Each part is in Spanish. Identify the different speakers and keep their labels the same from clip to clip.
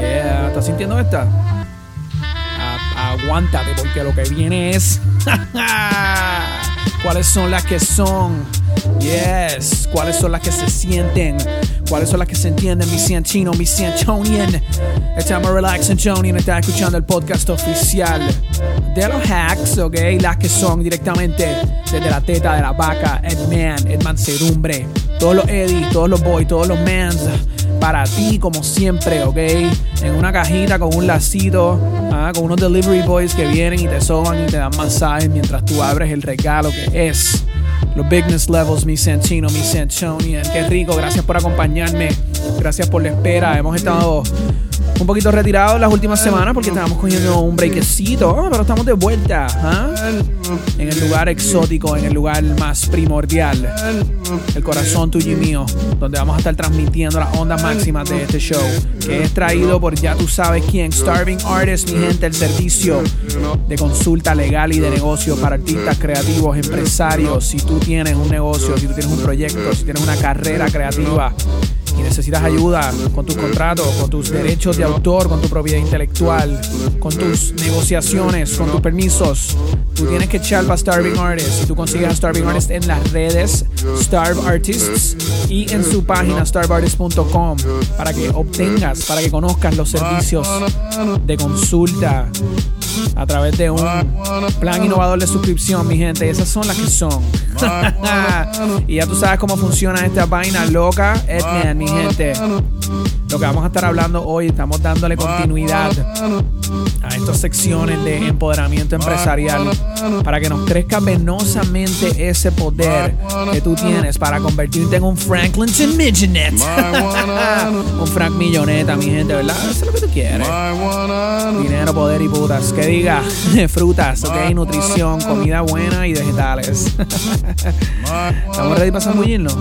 Speaker 1: Yeah, ¿estás sintiendo esta? Aguántate porque lo que viene es... ¿Cuáles son las que son? Yes. ¿Cuáles son las que se sienten? ¿Cuáles son las que se entienden? Mi Chino, mi Santonian. Estamos Relax Antonian. Está escuchando el podcast oficial de los hacks, ¿ok? Las que son directamente desde la teta de la vaca. Edman, Edman Cerumbre. Todos los Eddie, todos los boys, todos los mans. Para ti, como siempre, ¿ok? En una cajita con un lacito, ah, con unos delivery boys que vienen y te soban y te dan masajes mientras tú abres el regalo que es los Bigness Levels, mi Santino, mi Santonian. Qué rico, gracias por acompañarme. Gracias por la espera. Hemos estado un poquito retirados las últimas semanas porque estábamos cogiendo un breakcito, oh, pero estamos de vuelta. ¿ah? En el lugar exótico, en el lugar más primordial, el corazón tuyo y mío, donde vamos a estar transmitiendo las ondas máximas de este show, que es traído por ya tú sabes quién, Starving Artist, mi gente, el servicio de consulta legal y de negocio para artistas creativos, empresarios. Si tú tienes un negocio, si tú tienes un proyecto, si tienes una carrera creativa y necesitas ayuda con tus contratos, con tus derechos de autor, con tu propiedad intelectual, con tus negociaciones, con tus permisos, tú tienes que echar para Starving Artists. Y tú consigues a Starving Artists en las redes Starve Artists y en su página starvartists.com para que obtengas, para que conozcas los servicios de consulta a través de un plan innovador de suscripción, mi gente. Esas son las que son. y ya tú sabes cómo funciona esta vaina loca. Edman, mi gente. Lo que vamos a estar hablando hoy, estamos dándole continuidad a estas secciones de empoderamiento empresarial para que nos crezca venosamente ese poder que tú tienes para convertirte en un Franklin Millionet. un Frank Milloneta, mi gente, ¿verdad? Eso es lo que tú quieres. Dinero, poder y putas. Que diga frutas, ok, nutrición, comida buena y vegetales. ¿Estamos ready para zambullirnos?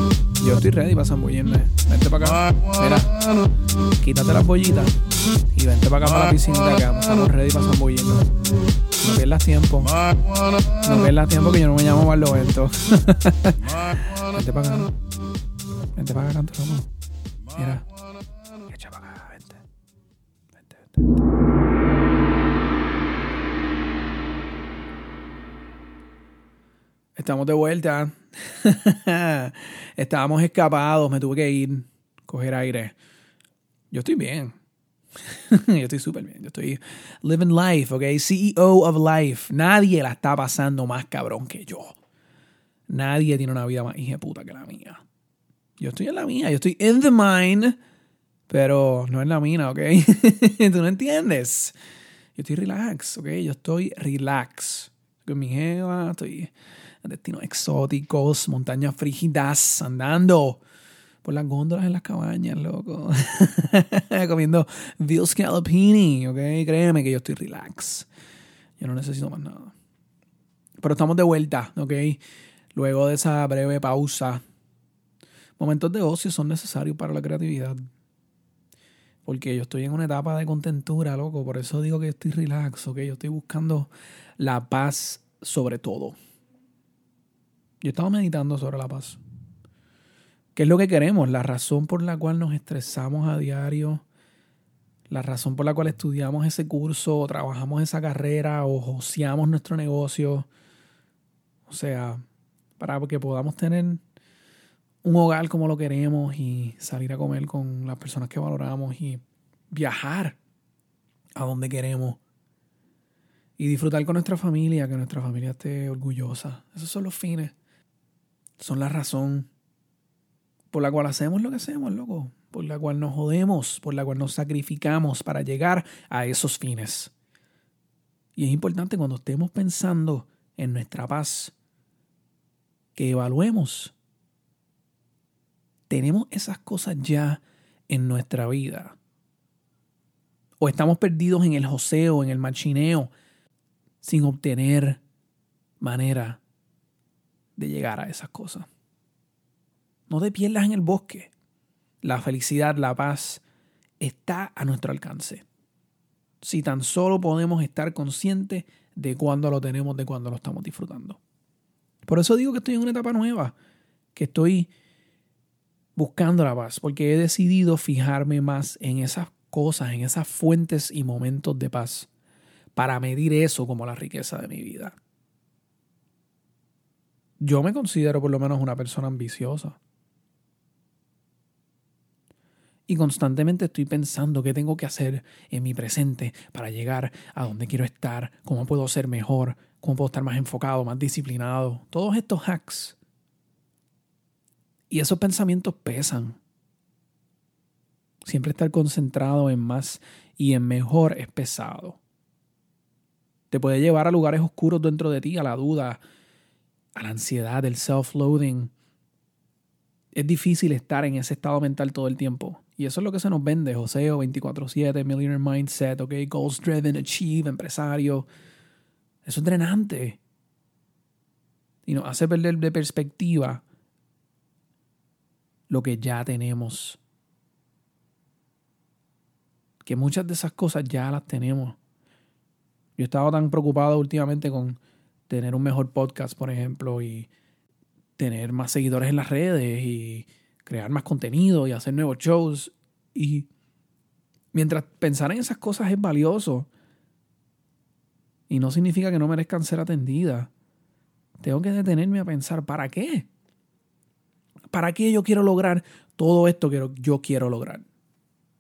Speaker 1: Yo estoy ready para zambullirme. Vente para acá. Mira, quítate las bollitas y vente para acá para la piscina que estamos ready para zambullirnos. No pierdas tiempo. No pierdas tiempo que yo no me llamo Barlovento. vente para acá. Vente para acá, canto Mira. Echa para acá. Vente, vente, vente. Estamos de vuelta. Estábamos escapados, me tuve que ir, coger aire. Yo estoy bien. yo estoy súper bien. Yo estoy living life, ¿ok? CEO of life. Nadie la está pasando más cabrón que yo. Nadie tiene una vida más hija puta que la mía. Yo estoy en la mía. Yo estoy in the mine, pero no en la mina, ¿ok? Tú no entiendes. Yo estoy relax, ¿ok? Yo estoy relax. Con mi jeva, estoy destinos exóticos, montañas frígidas, andando por las góndolas en las cabañas, loco. Comiendo veal scallopini, ¿ok? Créeme que yo estoy relax. Yo no necesito más nada. Pero estamos de vuelta, ¿ok? Luego de esa breve pausa. Momentos de ocio son necesarios para la creatividad. Porque yo estoy en una etapa de contentura, loco. Por eso digo que estoy relax, ¿ok? Yo estoy buscando la paz sobre todo. Yo estaba meditando sobre la paz. ¿Qué es lo que queremos? La razón por la cual nos estresamos a diario, la razón por la cual estudiamos ese curso, o trabajamos esa carrera o joseamos nuestro negocio. O sea, para que podamos tener un hogar como lo queremos y salir a comer con las personas que valoramos y viajar a donde queremos y disfrutar con nuestra familia, que nuestra familia esté orgullosa. Esos son los fines. Son la razón por la cual hacemos lo que hacemos, loco. Por la cual nos jodemos, por la cual nos sacrificamos para llegar a esos fines. Y es importante cuando estemos pensando en nuestra paz, que evaluemos. ¿Tenemos esas cosas ya en nuestra vida? ¿O estamos perdidos en el joseo, en el machineo, sin obtener manera de llegar a esas cosas? No te pierdas en el bosque. La felicidad, la paz está a nuestro alcance. Si tan solo podemos estar conscientes de cuándo lo tenemos, de cuándo lo estamos disfrutando. Por eso digo que estoy en una etapa nueva, que estoy buscando la paz, porque he decidido fijarme más en esas cosas, en esas fuentes y momentos de paz, para medir eso como la riqueza de mi vida. Yo me considero por lo menos una persona ambiciosa. Y constantemente estoy pensando qué tengo que hacer en mi presente para llegar a donde quiero estar, cómo puedo ser mejor, cómo puedo estar más enfocado, más disciplinado. Todos estos hacks. Y esos pensamientos pesan. Siempre estar concentrado en más y en mejor es pesado. Te puede llevar a lugares oscuros dentro de ti, a la duda, la ansiedad, el self-loathing. Es difícil estar en ese estado mental todo el tiempo. Y eso es lo que se nos vende, Joseo 24/7, Millionaire Mindset, ok, Goals Driven, Achieve, empresario. Eso es drenante. Y nos hace perder de perspectiva lo que ya tenemos. Que muchas de esas cosas ya las tenemos. Yo he estado tan preocupado últimamente con tener un mejor podcast, por ejemplo, y tener más seguidores en las redes y crear más contenido y hacer nuevos shows. Y mientras pensar en esas cosas es valioso, y no significa que no merezcan ser atendidas, tengo que detenerme a pensar, ¿para qué? ¿Para qué yo quiero lograr todo esto que yo quiero lograr?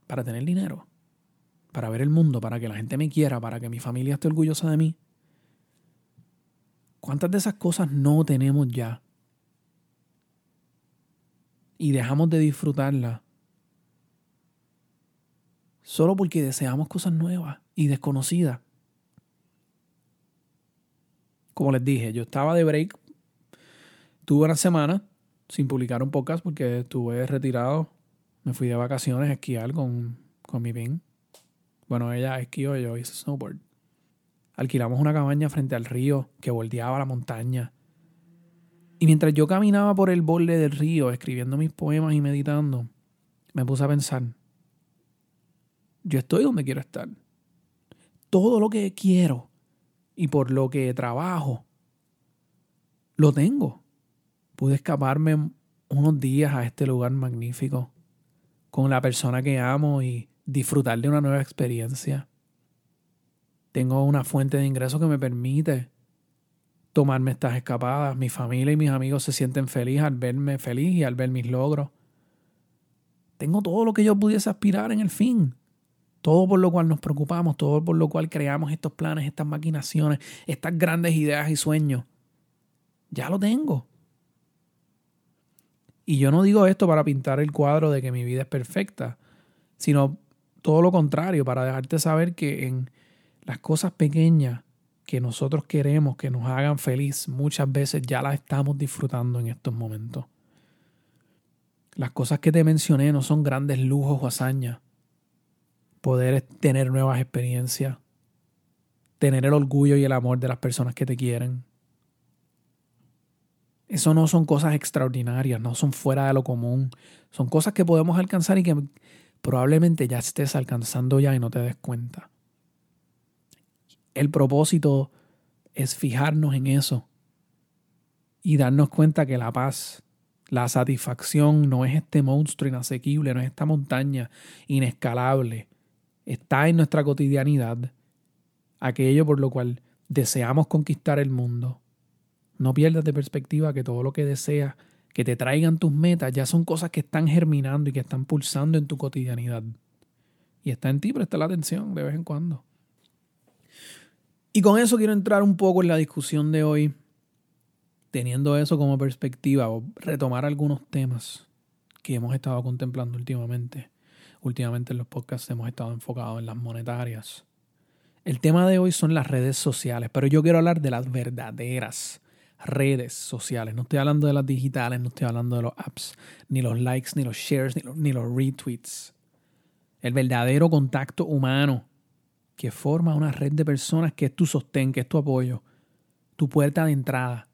Speaker 1: Para tener dinero, para ver el mundo, para que la gente me quiera, para que mi familia esté orgullosa de mí. ¿Cuántas de esas cosas no tenemos ya? y dejamos de disfrutarla solo porque deseamos cosas nuevas y desconocidas. Como les dije, yo estaba de break, tuve una semana sin publicar un podcast porque estuve retirado, me fui de vacaciones a esquiar con, con mi pin. Bueno, ella esquió y yo hice snowboard. Alquilamos una cabaña frente al río que bordeaba la montaña y mientras yo caminaba por el borde del río escribiendo mis poemas y meditando, me puse a pensar, yo estoy donde quiero estar. Todo lo que quiero y por lo que trabajo, lo tengo. Pude escaparme unos días a este lugar magnífico con la persona que amo y disfrutar de una nueva experiencia. Tengo una fuente de ingreso que me permite tomarme estas escapadas. Mi familia y mis amigos se sienten felices al verme feliz y al ver mis logros. Tengo todo lo que yo pudiese aspirar en el fin. Todo por lo cual nos preocupamos, todo por lo cual creamos estos planes, estas maquinaciones, estas grandes ideas y sueños. Ya lo tengo. Y yo no digo esto para pintar el cuadro de que mi vida es perfecta, sino todo lo contrario, para dejarte saber que en las cosas pequeñas que nosotros queremos que nos hagan feliz, muchas veces ya las estamos disfrutando en estos momentos. Las cosas que te mencioné no son grandes lujos o hazañas. Poder tener nuevas experiencias, tener el orgullo y el amor de las personas que te quieren. Eso no son cosas extraordinarias, no son fuera de lo común. Son cosas que podemos alcanzar y que probablemente ya estés alcanzando ya y no te des cuenta. El propósito es fijarnos en eso y darnos cuenta que la paz, la satisfacción no es este monstruo inasequible, no es esta montaña inescalable. Está en nuestra cotidianidad, aquello por lo cual deseamos conquistar el mundo. No pierdas de perspectiva que todo lo que deseas que te traigan tus metas ya son cosas que están germinando y que están pulsando en tu cotidianidad. Y está en ti prestar la atención de vez en cuando. Y con eso quiero entrar un poco en la discusión de hoy, teniendo eso como perspectiva o retomar algunos temas que hemos estado contemplando últimamente. Últimamente en los podcasts hemos estado enfocados en las monetarias. El tema de hoy son las redes sociales, pero yo quiero hablar de las verdaderas redes sociales. No estoy hablando de las digitales, no estoy hablando de los apps, ni los likes, ni los shares, ni los, ni los retweets. El verdadero contacto humano que forma una red de personas que es tu sostén, que es tu apoyo, tu puerta de entrada.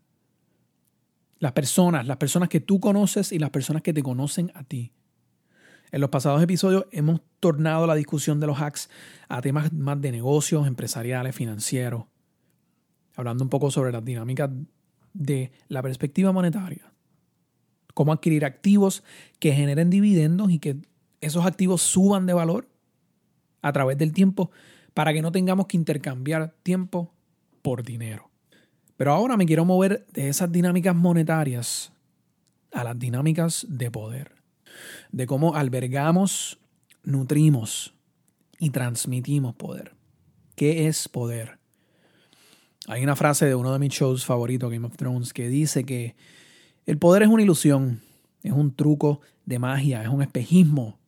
Speaker 1: Las personas, las personas que tú conoces y las personas que te conocen a ti. En los pasados episodios hemos tornado la discusión de los hacks a temas más de negocios, empresariales, financieros, hablando un poco sobre las dinámicas de la perspectiva monetaria. Cómo adquirir activos que generen dividendos y que esos activos suban de valor a través del tiempo para que no tengamos que intercambiar tiempo por dinero. Pero ahora me quiero mover de esas dinámicas monetarias a las dinámicas de poder, de cómo albergamos, nutrimos y transmitimos poder. ¿Qué es poder? Hay una frase de uno de mis shows favoritos, Game of Thrones, que dice que el poder es una ilusión, es un truco de magia, es un espejismo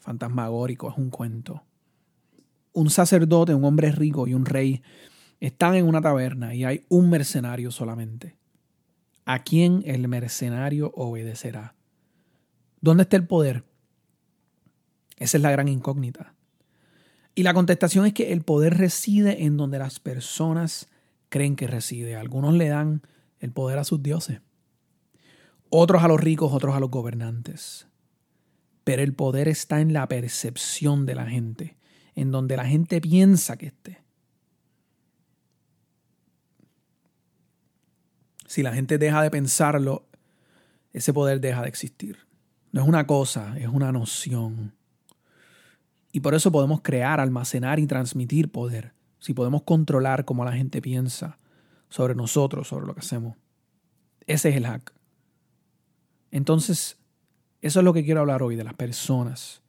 Speaker 1: fantasmagórico, es un cuento. Un sacerdote, un hombre rico y un rey están en una taberna y hay un mercenario solamente. ¿A quién el mercenario obedecerá? ¿Dónde está el poder? Esa es la gran incógnita. Y la contestación es que el poder reside en donde las personas creen que reside. Algunos le dan el poder a sus dioses, otros a los ricos, otros a los gobernantes. Pero el poder está en la percepción de la gente, en donde la gente piensa que esté. Si la gente deja de pensarlo, ese poder deja de existir. No es una cosa, es una noción. Y por eso podemos crear, almacenar y transmitir poder. Si podemos controlar cómo la gente piensa sobre nosotros, sobre lo que hacemos. Ese es el hack. Entonces, eso es lo que quiero hablar hoy, de las personas,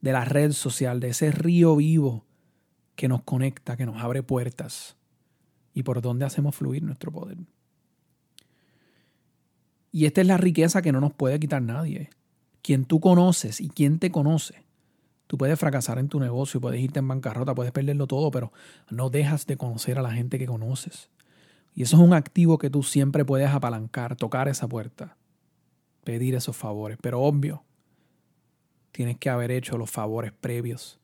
Speaker 1: de la red social, de ese río vivo que nos conecta, que nos abre puertas y por donde hacemos fluir nuestro poder. Y esta es la riqueza que no nos puede quitar nadie. Quien tú conoces y quien te conoce Tú puedes fracasar en tu negocio, puedes irte en bancarrota, puedes perderlo todo, pero no dejas de conocer a la gente que conoces. Y eso es un activo que tú siempre puedes apalancar, tocar esa puerta, pedir esos favores. Pero obvio, tienes que haber hecho los favores previos.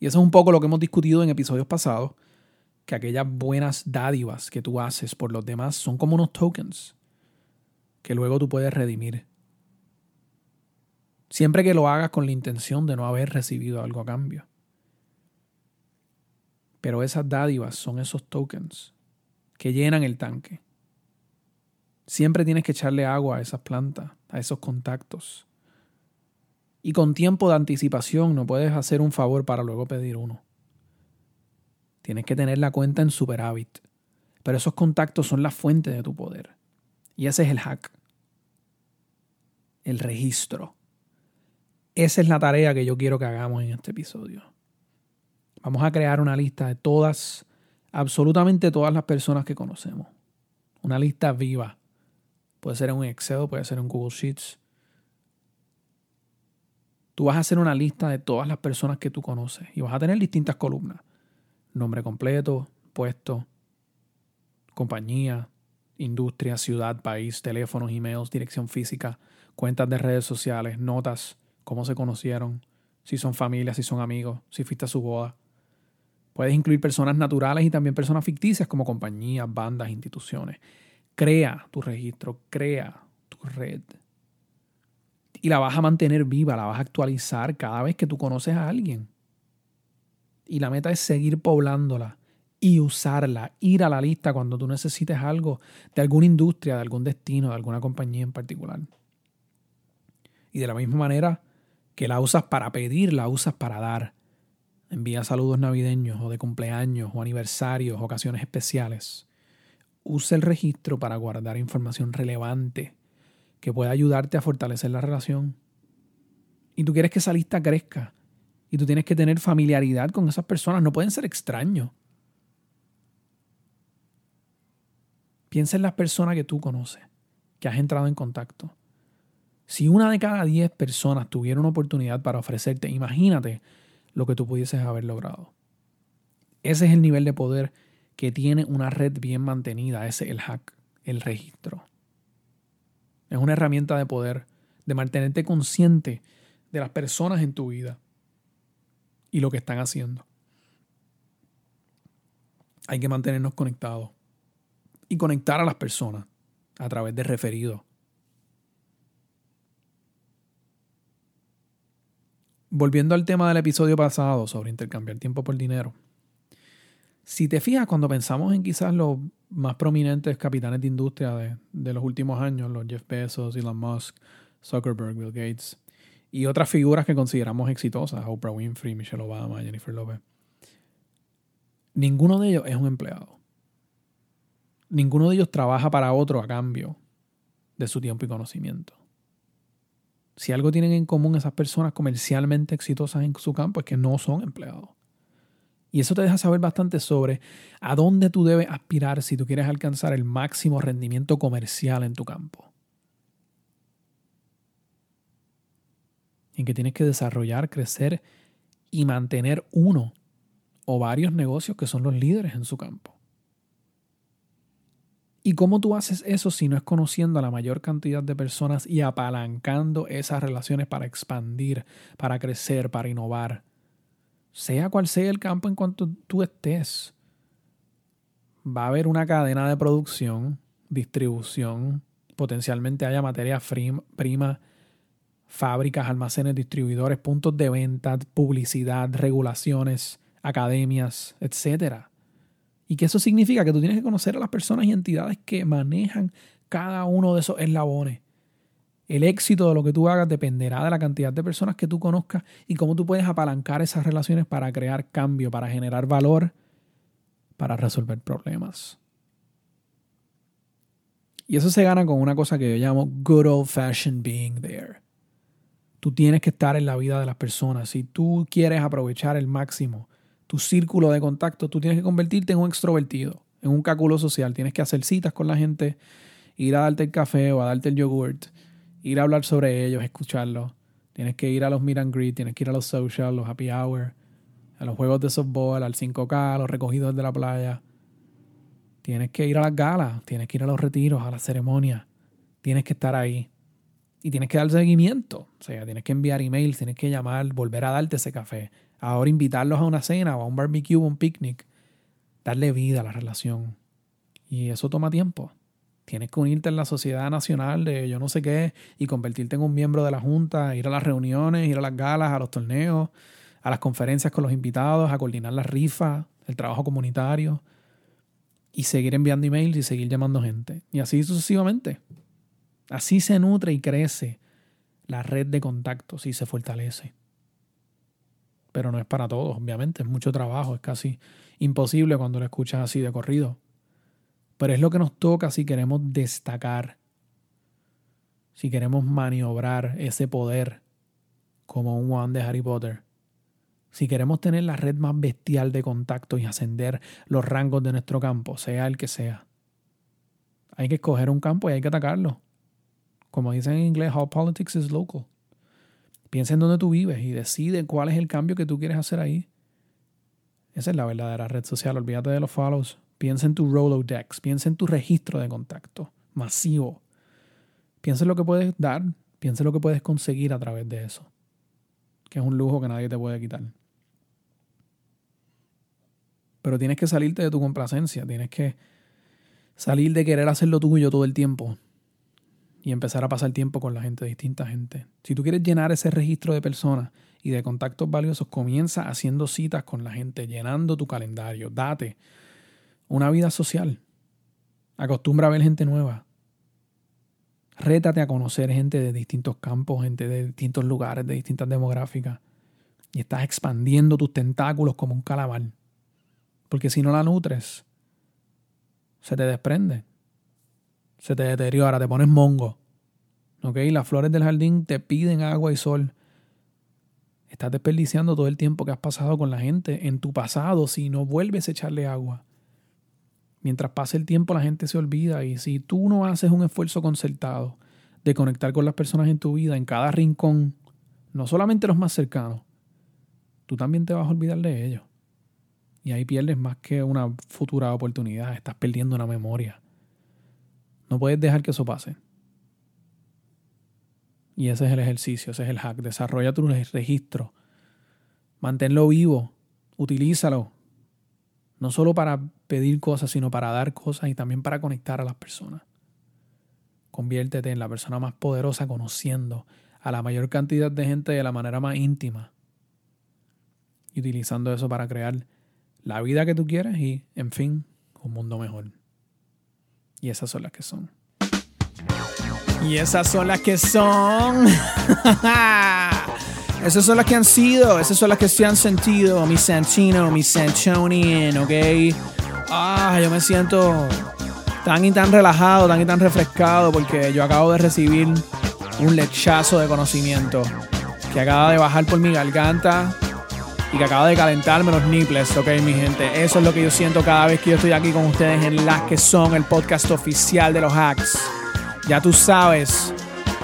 Speaker 1: Y eso es un poco lo que hemos discutido en episodios pasados, que aquellas buenas dádivas que tú haces por los demás son como unos tokens que luego tú puedes redimir Siempre que lo hagas con la intención de no haber recibido algo a cambio. Pero esas dádivas son esos tokens que llenan el tanque. Siempre tienes que echarle agua a esas plantas, a esos contactos. Y con tiempo de anticipación no puedes hacer un favor para luego pedir uno. Tienes que tener la cuenta en superávit. Pero esos contactos son la fuente de tu poder. Y ese es el hack. El registro. Esa es la tarea que yo quiero que hagamos en este episodio. Vamos a crear una lista de todas, absolutamente todas las personas que conocemos. Una lista viva. Puede ser en un Excel, puede ser en Google Sheets. Tú vas a hacer una lista de todas las personas que tú conoces y vas a tener distintas columnas. Nombre completo, puesto, compañía, industria, ciudad, país, teléfonos, emails, dirección física, cuentas de redes sociales, notas, cómo se conocieron, si son familias, si son amigos, si fuiste a su boda. Puedes incluir personas naturales y también personas ficticias como compañías, bandas, instituciones. Crea tu registro, crea tu red. Y la vas a mantener viva, la vas a actualizar cada vez que tú conoces a alguien. Y la meta es seguir poblándola y usarla, ir a la lista cuando tú necesites algo de alguna industria, de algún destino, de alguna compañía en particular. Y de la misma manera, que la usas para pedir, la usas para dar. Envía saludos navideños o de cumpleaños o aniversarios, ocasiones especiales. Usa el registro para guardar información relevante que pueda ayudarte a fortalecer la relación. Y tú quieres que esa lista crezca. Y tú tienes que tener familiaridad con esas personas. No pueden ser extraños. Piensa en las personas que tú conoces, que has entrado en contacto. Si una de cada diez personas tuviera una oportunidad para ofrecerte, imagínate lo que tú pudieses haber logrado. Ese es el nivel de poder que tiene una red bien mantenida, ese es el hack, el registro. Es una herramienta de poder, de mantenerte consciente de las personas en tu vida y lo que están haciendo. Hay que mantenernos conectados y conectar a las personas a través de referidos, volviendo al tema del episodio pasado sobre intercambiar tiempo por dinero, Si te fijas, cuando pensamos en quizás los más prominentes capitanes de industria de, de los últimos años, los Jeff Bezos, Elon Musk, Zuckerberg, Bill Gates, y otras figuras que consideramos exitosas, Oprah Winfrey, Michelle Obama, Jennifer Lopez, ninguno de ellos es un empleado. Ninguno de ellos trabaja para otro a cambio de su tiempo y conocimiento. Si algo tienen en común esas personas comercialmente exitosas en su campo es que no son empleados. Y eso te deja saber bastante sobre a dónde tú debes aspirar si tú quieres alcanzar el máximo rendimiento comercial en tu campo. En que tienes que desarrollar, crecer y mantener uno o varios negocios que son los líderes en su campo. ¿Y cómo tú haces eso si no es conociendo a la mayor cantidad de personas y apalancando esas relaciones para expandir, para crecer, para innovar? Sea cual sea el campo en cuanto tú estés, va a haber una cadena de producción, distribución, potencialmente haya materia prima, fábricas, almacenes, distribuidores, puntos de venta, publicidad, regulaciones, academias, etcétera y que eso significa que tú tienes que conocer a las personas y entidades que manejan cada uno de esos eslabones. El éxito de lo que tú hagas dependerá de la cantidad de personas que tú conozcas y cómo tú puedes apalancar esas relaciones para crear cambio, para generar valor, para resolver problemas. Y eso se gana con una cosa que yo llamo good old fashioned being there. Tú tienes que estar en la vida de las personas. Si tú quieres aprovechar el máximo tu círculo de contacto, tú tienes que convertirte en un extrovertido, en un cáculo social. Tienes que hacer citas con la gente, ir a darte el café o a darte el yogurt, ir a hablar sobre ellos, escucharlos. Tienes que ir a los meet and greet, tienes que ir a los social, los happy hour, a los juegos de softball, al 5K, a los recogidos de la playa. Tienes que ir a las galas, tienes que ir a los retiros, a las ceremonias. Tienes que estar ahí. Y tienes que dar seguimiento. O sea, tienes que enviar emails, tienes que llamar, volver a darte ese café, Ahora invitarlos a una cena o a un barbecue o un picnic, darle vida a la relación. Y eso toma tiempo. Tienes que unirte en la sociedad nacional de yo no sé qué y convertirte en un miembro de la junta, ir a las reuniones, ir a las galas, a los torneos, a las conferencias con los invitados, a coordinar las rifas, el trabajo comunitario y seguir enviando emails y seguir llamando gente. Y así sucesivamente. Así se nutre y crece la red de contactos y se fortalece pero no es para todos, obviamente, es mucho trabajo, es casi imposible cuando lo escuchas así de corrido. Pero es lo que nos toca si queremos destacar, si queremos maniobrar ese poder como un One de Harry Potter. Si queremos tener la red más bestial de contactos y ascender los rangos de nuestro campo, sea el que sea, hay que escoger un campo y hay que atacarlo. Como dicen en inglés, all politics is local. Piensa en dónde tú vives y decide cuál es el cambio que tú quieres hacer ahí. Esa es la verdadera red social. Olvídate de los follows. Piensa en tu Rolodex. Piensa en tu registro de contacto masivo. Piensa en lo que puedes dar. Piensa en lo que puedes conseguir a través de eso. Que es un lujo que nadie te puede quitar. Pero tienes que salirte de tu complacencia. Tienes que salir de querer hacer lo tuyo todo el tiempo y empezar a pasar tiempo con la gente, distinta gente. Si tú quieres llenar ese registro de personas y de contactos valiosos, comienza haciendo citas con la gente, llenando tu calendario. Date una vida social. Acostumbra a ver gente nueva. Rétate a conocer gente de distintos campos, gente de distintos lugares, de distintas demográficas. Y estás expandiendo tus tentáculos como un calabar. Porque si no la nutres, se te desprende se te deteriora, te pones mongo. ¿Ok? Las flores del jardín te piden agua y sol. Estás desperdiciando todo el tiempo que has pasado con la gente en tu pasado si no vuelves a echarle agua. Mientras pasa el tiempo la gente se olvida y si tú no haces un esfuerzo concertado de conectar con las personas en tu vida, en cada rincón, no solamente los más cercanos, tú también te vas a olvidar de ellos. Y ahí pierdes más que una futura oportunidad, estás perdiendo una memoria. No puedes dejar que eso pase. Y ese es el ejercicio, ese es el hack. Desarrolla tu registro. Manténlo vivo. Utilízalo. No solo para pedir cosas, sino para dar cosas y también para conectar a las personas. Conviértete en la persona más poderosa conociendo a la mayor cantidad de gente de la manera más íntima. Y utilizando eso para crear la vida que tú quieres y, en fin, un mundo mejor. Y esas son las que son. Y esas son las que son. esas son las que han sido, esas son las que se han sentido. Mi Sanchino, mi Sanchonian, ¿ok? Ah, yo me siento tan y tan relajado, tan y tan refrescado porque yo acabo de recibir un lechazo de conocimiento que acaba de bajar por mi garganta y que acaba de calentarme los nipples, ok, mi gente. Eso es lo que yo siento cada vez que yo estoy aquí con ustedes en Las que son el podcast oficial de los hacks. Ya tú sabes,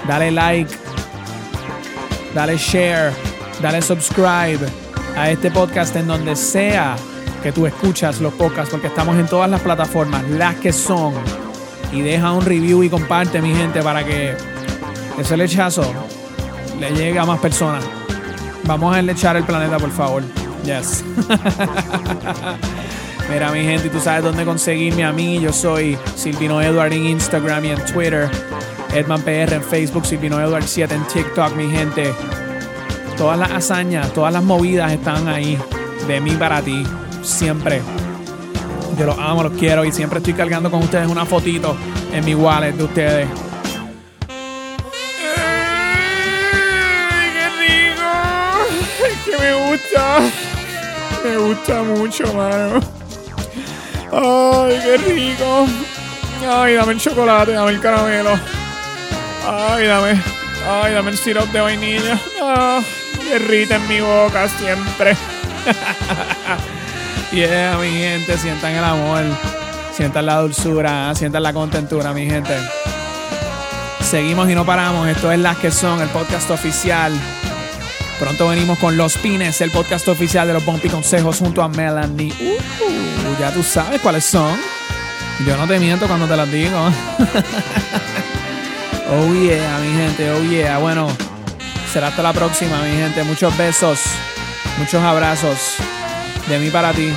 Speaker 1: dale like, dale share, dale subscribe a este podcast en donde sea que tú escuchas los podcasts, porque estamos en todas las plataformas, las que son. Y deja un review y comparte, mi gente, para que ese lechazo le llegue a más personas. Vamos a lechar el planeta, por favor. Yes. Mira, mi gente, y tú sabes dónde conseguirme a mí. Yo soy Silvino Edward en Instagram y en Twitter. Edman PR en Facebook, Silvino Edward 7 en TikTok, mi gente. Todas las hazañas, todas las movidas están ahí. De mí para ti. Siempre. Yo los amo, los quiero y siempre estoy cargando con ustedes una fotito en mi wallet de ustedes. que me gusta. Me gusta mucho, mano. Ay, qué rico. Ay, dame el chocolate, dame el caramelo. Ay, dame. Ay, dame el sirope de vainilla. Ah, derrita en mi boca siempre. yeah, mi gente, sientan el amor. Sientan la dulzura, sientan la contentura, mi gente. Seguimos y no paramos. Esto es Las que son, el podcast oficial Pronto venimos con Los Pines, el podcast oficial de los Bumpy Consejos junto a Melanie. Uh, ya tú sabes cuáles son. Yo no te miento cuando te las digo. oh yeah, mi gente, oh yeah. Bueno, será hasta la próxima, mi gente. Muchos besos, muchos abrazos de mí para ti.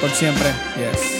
Speaker 1: Por siempre. Yes.